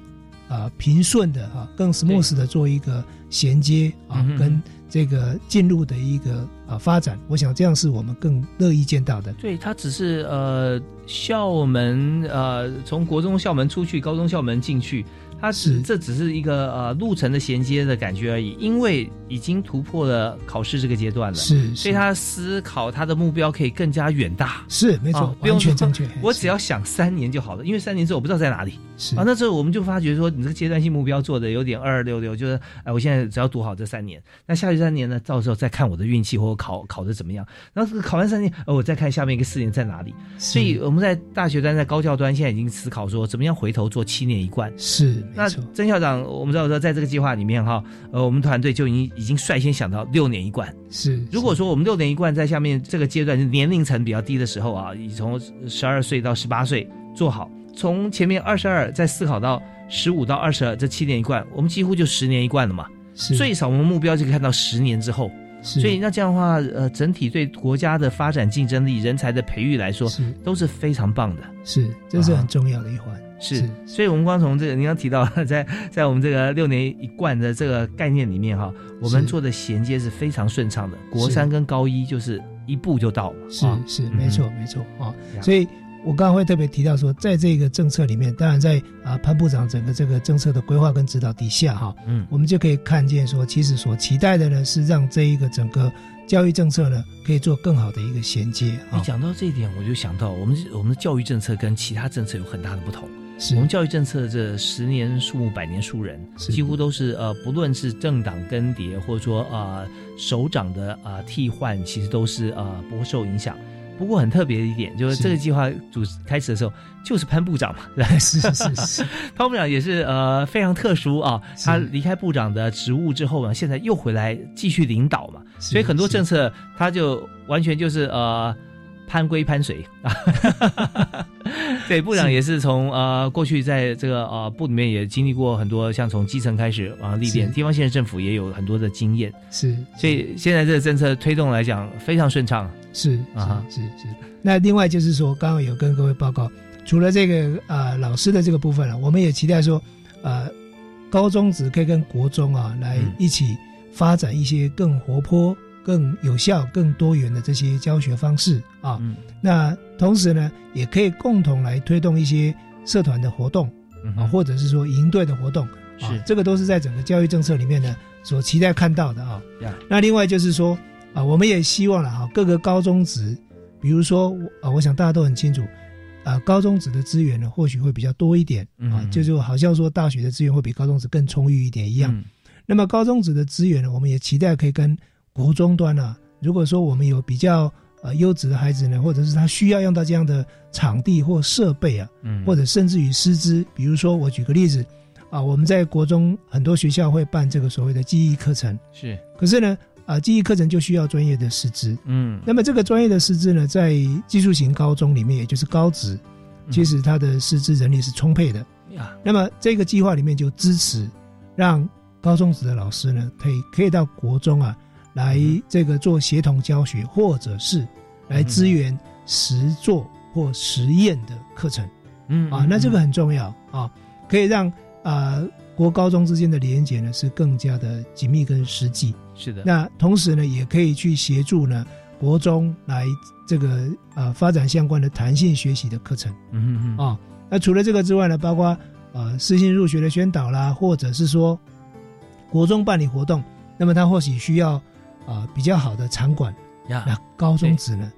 啊，平顺的啊，更 smooth 的做一个衔接啊，跟这个进入的一个啊发展，我想这样是我们更乐意见到的。对，它只是呃校门呃从国中校门出去，高中校门进去。它是这只是一个呃路程的衔接的感觉而已，因为已经突破了考试这个阶段了，是，所以他思考他的目标可以更加远大，是没错，不用全正确，我只要想三年就好了，因为三年之后我不知道在哪里，是。啊，那时候我们就发觉说你这个阶段性目标做的有点二二六六，就是哎，我现在只要读好这三年，那下去三年呢，到时候再看我的运气或者考考的怎么样，然后考完三年，呃，我再看下面一个四年在哪里，所以我们在大学端在高教端现在已经思考说怎么样回头做七年一贯，是，那曾校长。我们知道说，在这个计划里面哈，呃，我们团队就已经已经率先想到六年一贯。是，如果说我们六年一贯在下面这个阶段，年龄层比较低的时候啊，以从十二岁到十八岁做好，从前面二十二再思考到十五到二十二这七年一贯，我们几乎就十年一贯了嘛。是，最少我们目标就可以看到十年之后。所以那这样的话，呃，整体对国家的发展竞争力、人才的培育来说，是都是非常棒的。是，这是很重要的一环。是，所以，我们光从这个您刚提到，在在我们这个六年一贯的这个概念里面哈，我们做的衔接是非常顺畅的。国三跟高一就是一步就到了。是是，没错没错啊。所以我刚刚会特别提到说，在这个政策里面，当然在啊潘部长整个这个政策的规划跟指导底下哈，嗯，我们就可以看见说，其实所期待的呢是让这一个整个教育政策呢可以做更好的一个衔接。你讲到这一点，我就想到我们我们的教育政策跟其他政策有很大的不同。我们教育政策这十年树木，百年树人，几乎都是呃，不论是政党更迭，或者说呃首长的啊替换，其实都是呃不会受影响。不过很特别的一点，就是这个计划主开始的时候，就是潘部长嘛，是是是，潘 部长也是呃非常特殊啊。他离开部长的职务之后呢，现在又回来继续领导嘛，所以很多政策他就完全就是呃。攀归攀水。啊，对部长也是从呃过去在这个呃部里面也经历过很多，像从基层开始啊历练，地方县政府也有很多的经验，是，所以现在这个政策推动来讲非常顺畅，是啊是是。那另外就是说，刚刚有跟各位报告，除了这个呃老师的这个部分了，我们也期待说，呃高中子可以跟国中啊来一起发展一些更活泼。更有效、更多元的这些教学方式啊，那同时呢，也可以共同来推动一些社团的活动啊，或者是说营队的活动啊，这个都是在整个教育政策里面呢所期待看到的啊。那另外就是说啊，我们也希望了哈，各个高中职，比如说啊，我想大家都很清楚啊，高中职的资源呢或许会比较多一点啊，就就好像说大学的资源会比高中职更充裕一点一样。那么高中职的资源呢，我们也期待可以跟国中端啊，如果说我们有比较呃优质的孩子呢，或者是他需要用到这样的场地或设备啊，嗯，或者甚至于师资，比如说我举个例子，啊，我们在国中很多学校会办这个所谓的记忆课程，是，可是呢，啊，记忆课程就需要专业的师资，嗯，那么这个专业的师资呢，在技术型高中里面，也就是高职，其实它的师资人力是充沛的，呀，那么这个计划里面就支持让高中职的老师呢，可以可以到国中啊。来这个做协同教学，或者是来支援实作或实验的课程，嗯啊，那这个很重要啊，可以让啊国高中之间的连接呢是更加的紧密跟实际。是的，那同时呢，也可以去协助呢国中来这个呃发展相关的弹性学习的课程。嗯嗯嗯啊，那除了这个之外呢，包括呃私信入学的宣导啦，或者是说国中办理活动，那么他或许需要。啊比较好的场馆，那高中职呢，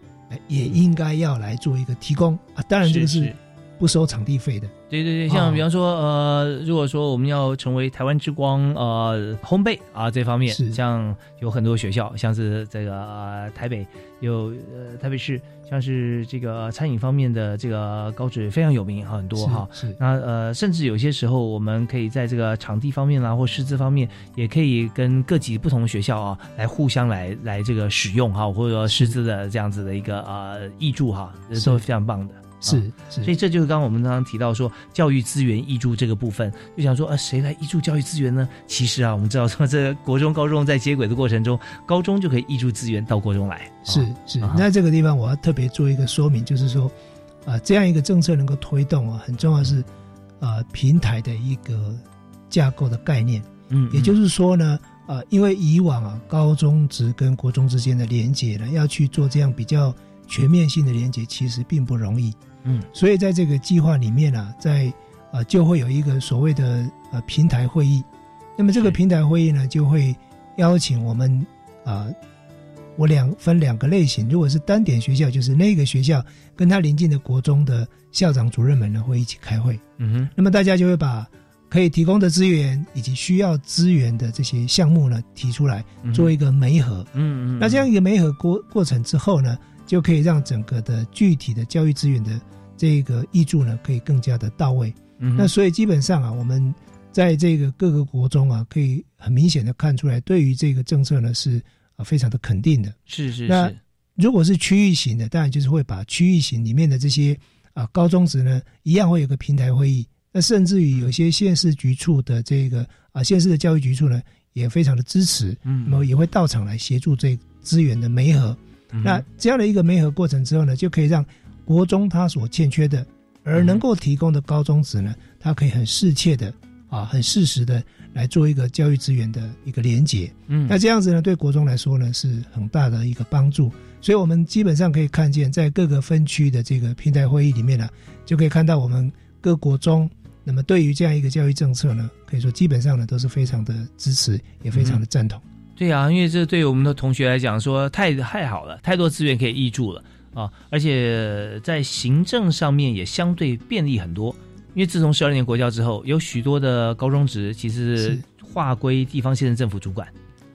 也应该要来做一个提供啊。当然这个是不收场地费的。对对对，像比方说，呃，如果说我们要成为台湾之光，呃，烘焙啊这方面，像有很多学校，像是这个呃、台北有呃台北市，像是这个餐饮方面的这个高职非常有名很多哈。是那呃，甚至有些时候，我们可以在这个场地方面啦，或师资方面，也可以跟各级不同的学校啊，来互相来来这个使用哈，或者说师资的这样子的一个呃益助哈，都是非常棒的。是，所以这就是刚刚我们刚刚提到说教育资源挹注这个部分，就想说啊，谁来挹注教育资源呢？其实啊，我们知道说这国中、高中在接轨的过程中，高中就可以挹注资源到国中来。是是，那这个地方我要特别做一个说明，就是说啊，这样一个政策能够推动啊，很重要是啊平台的一个架构的概念。嗯，也就是说呢，啊，因为以往啊高中职跟国中之间的连接呢，要去做这样比较全面性的连接，其实并不容易。嗯，所以在这个计划里面呢，在呃就会有一个所谓的呃平台会议，那么这个平台会议呢，就会邀请我们啊，我两分两个类型，如果是单点学校，就是那个学校跟他邻近的国中的校长主任们呢会一起开会，嗯哼，那么大家就会把可以提供的资源以及需要资源的这些项目呢提出来，做一个媒合，嗯嗯，那这样一个媒合过过程之后呢，就可以让整个的具体的教育资源的这个益助呢，可以更加的到位。嗯那所以基本上啊，我们在这个各个国中啊，可以很明显的看出来，对于这个政策呢是啊非常的肯定的。是是那如果是区域型的，当然就是会把区域型里面的这些啊高中职呢，一样会有个平台会议。那甚至于有些县市局处的这个啊县市的教育局处呢，也非常的支持，嗯，那么也会到场来协助这资源的媒合。那这样的一个媒合过程之后呢，就可以让国中它所欠缺的，而能够提供的高中职呢，它可以很适切的啊，很适时的来做一个教育资源的一个连结。嗯，那这样子呢，对国中来说呢，是很大的一个帮助。所以，我们基本上可以看见，在各个分区的这个平台会议里面呢，就可以看到我们各国中，那么对于这样一个教育政策呢，可以说基本上呢都是非常的支持，也非常的赞同。对啊，因为这对于我们的同学来讲，说太太好了，太多资源可以挹注了。啊，而且在行政上面也相对便利很多，因为自从十二年国教之后，有许多的高中职其实划归地方县政府主管，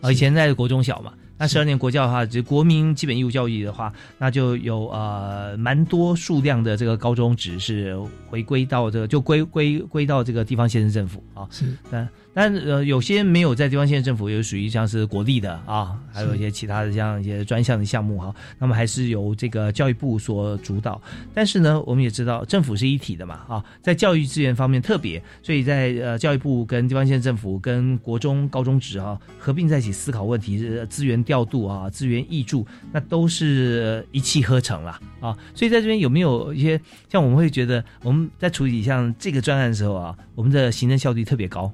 啊，以前在国中小嘛，那十二年国教的话，就国民基本义务教育的话，那就有呃蛮多数量的这个高中职是回归到这个，就归归归到这个地方县政府啊，是，但但呃有些没有在地方县政府，也属于像是国立的啊，还有一些其他的像一些专项的项目哈，那么还是由这个教育部所主导。但是呢，我们也知道政府是一体的嘛啊，在教育资源方面特别，所以在呃教育部跟地方县政府跟国中高中职啊合并在一起思考问题，资源调度啊，资源挹注，那都是一气呵成了啊。所以在这边有没有一些像我们会觉得我们在处理像这个专案的时候啊，我们的行政效率特别高。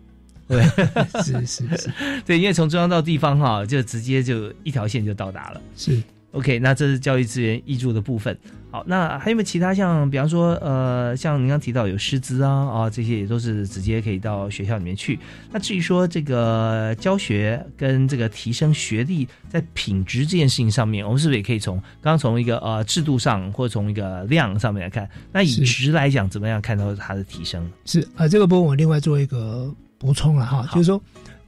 对，是是是，对，因为从中央到地方哈，就直接就一条线就到达了。是，OK，那这是教育资源挹注的部分。好，那还有没有其他像，比方说，呃，像您刚提到有师资啊啊，这些也都是直接可以到学校里面去。那至于说这个教学跟这个提升学历在品质这件事情上面，我们是不是也可以从刚刚从一个呃制度上，或者从一个量上面来看？那以值来讲，怎么样看到它的提升？是啊，这个部分我另外做一个。补充了哈，就是说，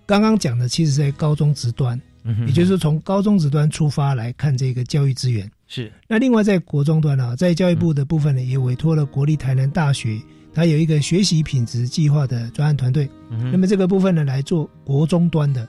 刚刚讲的其实在高中职端，嗯也就是说从高中职端出发来看这个教育资源是。那另外在国中端啊，在教育部的部分呢，也委托了国立台南大学，它有一个学习品质计划的专案团队。那么这个部分呢，来做国中端的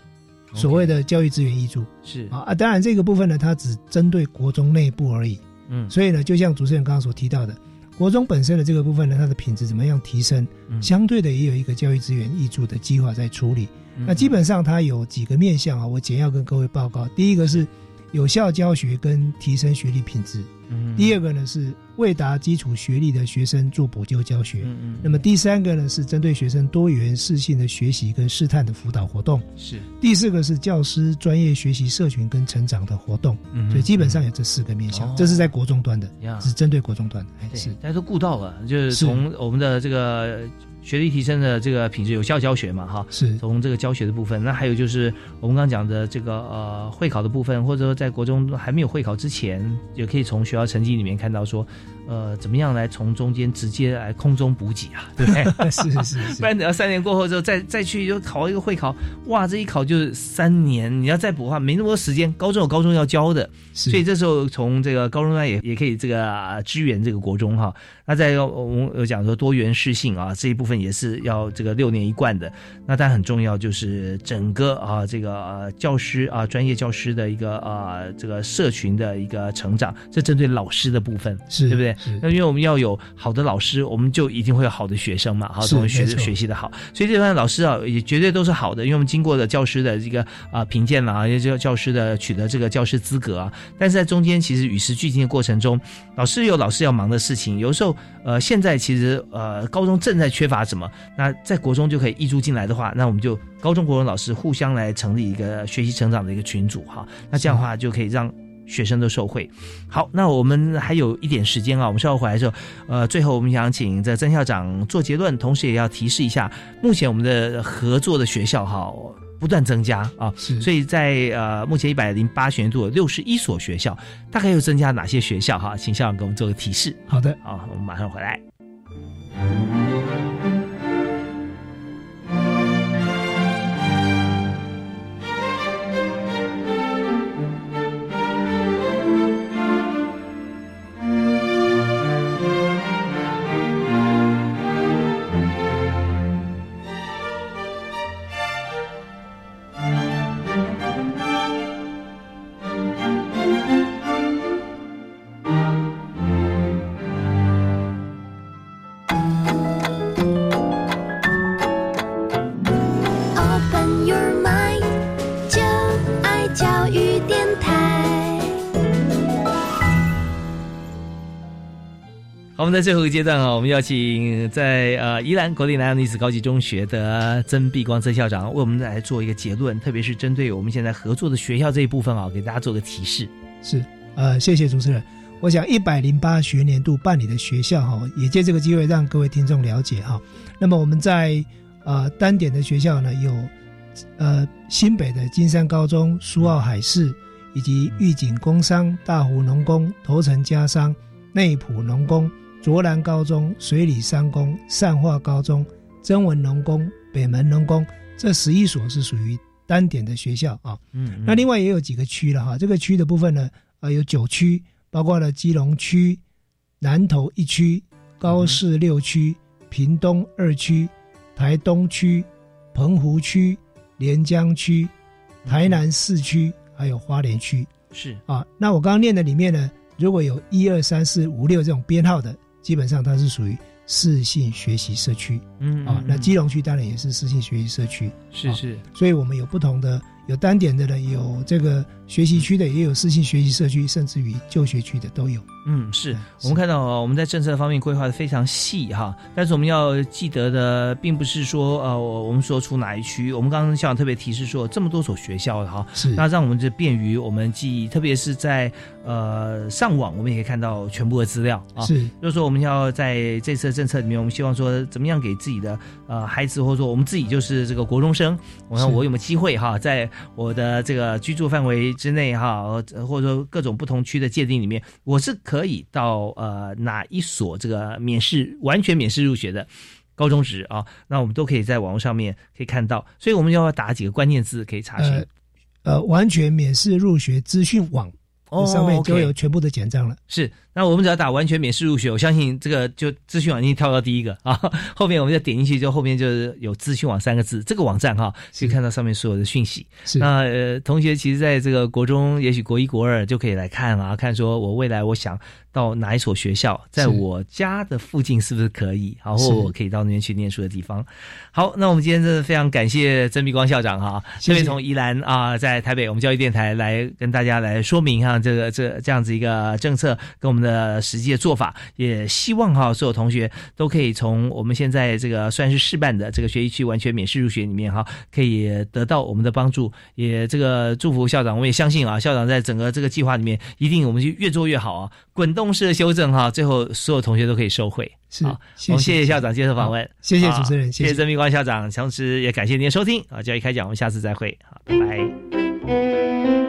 所谓的教育资源挹注是啊啊，当然这个部分呢，它只针对国中内部而已。嗯，所以呢，就像主持人刚刚所提到的。国中本身的这个部分呢，它的品质怎么样提升？相对的也有一个教育资源挹注的计划在处理。那基本上它有几个面向啊，我简要跟各位报告。第一个是有效教学跟提升学历品质。嗯第二个呢是未达基础学历的学生做补救教学。嗯那么第三个呢是针对学生多元适性的学习跟试探的辅导活动。是。第四个是教师专业学习社群跟成长的活动。嗯所以基本上有这四个面向，这是在国中端的，是针对国中端的。是，大家都顾到了，就是从我们的这个学历提升的这个品质，有效教学嘛，哈，是从这个教学的部分。那还有就是我们刚刚讲的这个呃会考的部分，或者说在国中还没有会考之前，也可以从学校成绩里面看到说，呃，怎么样来从中间直接来空中补给啊，对不对？是是是，不然等到三年过后之后再再去就考一个会考，哇，这一考就是三年，你要再补的话没那么多时间。高中有高中要教的，所以这时候从这个高中呢也也可以这个支援这个国中哈。那在我们有讲说多元适性啊这一部分也是要这个六年一贯的。那但很重要就是整个啊这个教师啊专业教师的一个啊这个社群的一个成长，这针对老师的部分是对不对？那因为我们要有好的老师，我们就一定会有好的学生嘛，好，同学学习的好，所以这帮老师啊也绝对都是好的，因为我们经过了教师的这个啊评鉴了啊，也就教师的取得这个教师资格啊。但是在中间其实与时俱进的过程中，老师有老师要忙的事情，有时候。呃，现在其实呃，高中正在缺乏什么？那在国中就可以挹注进来的话，那我们就高中国中老师互相来成立一个学习成长的一个群组哈。那这样的话就可以让学生都受惠。好，那我们还有一点时间啊，我们稍后回来的时候，呃，最后我们想请这曾校长做结论，同时也要提示一下，目前我们的合作的学校哈。不断增加啊，所以在呃目前一百零八学年度有六十一所学校，大概又增加哪些学校哈？请校长给我们做个提示。好的，啊，我们马上回来。我们在最后一个阶段啊，我们邀请在呃宜兰国立南洋女子高级中学的曾碧光曾校长为我们来做一个结论，特别是针对我们现在合作的学校这一部分啊，给大家做个提示。是，呃，谢谢主持人。我想一百零八学年度办理的学校哈，也借这个机会让各位听众了解哈。那么我们在呃单点的学校呢，有呃新北的金山高中、苏澳海事，以及玉井工商、大湖农工、头城家商、内埔农工。卓兰高中、水里三公、善化高中、曾文农工、北门农工，这十一所是属于单点的学校啊。嗯，那另外也有几个区了哈。这个区的部分呢，呃，有九区，包括了基隆区、南投一区、高市六区、屏东二区、台东区、澎湖区、连江区、台南市区，还有花莲区。是啊，那我刚刚念的里面呢，如果有一二三四五六这种编号的。基本上它是属于适性学习社区，嗯啊，那基隆区当然也是适性学习社区，是是，所以我们有不同的。有单点的呢，有这个学习区的，也有私信学习社区，甚至于就学区的都有。嗯，是。我们看到我们在政策方面规划的非常细哈，但是我们要记得的，并不是说呃，我们说出哪一区。我们刚刚校长特别提示说，这么多所学校哈，是。那让我们就便于我们记忆，特别是在呃上网，我们也可以看到全部的资料啊。是，就是说我们要在这次的政策里面，我们希望说怎么样给自己的呃孩子，或者说我们自己就是这个国中生，我看我有没有机会哈，在我的这个居住范围之内哈，或者说各种不同区的界定里面，我是可以到呃哪一所这个免试完全免试入学的高中职啊，那我们都可以在网络上面可以看到，所以我们要打几个关键字可以查询，呃，完全免试入学资讯网上面就有全部的简章了，是。那我们只要打完全免试入学，我相信这个就资讯网已经跳到第一个啊。后面我们就点进去，就后面就是有资讯网三个字，这个网站哈，可以看到上面所有的讯息。那呃，同学其实在这个国中，也许国一、国二就可以来看啊，看说我未来我想到哪一所学校，在我家的附近是不是可以，然后我可以到那边去念书的地方。好，那我们今天真的非常感谢曾碧光校长哈，特别从宜兰啊，在台北我们教育电台来跟大家来说明哈，这个这这样子一个政策跟我们。的实际的做法，也希望哈所有同学都可以从我们现在这个算是试办的这个学习区完全免试入学里面哈，可以得到我们的帮助。也这个祝福校长，我也相信啊，校长在整个这个计划里面，一定我们就越做越好啊，滚动。动式的修正哈，最后所有同学都可以收回。是，我们谢谢校长接受访问，谢谢主持人，谢谢。曾明光校长，同时也感谢您的收听。啊，教育开讲，我们下次再会，好，拜拜。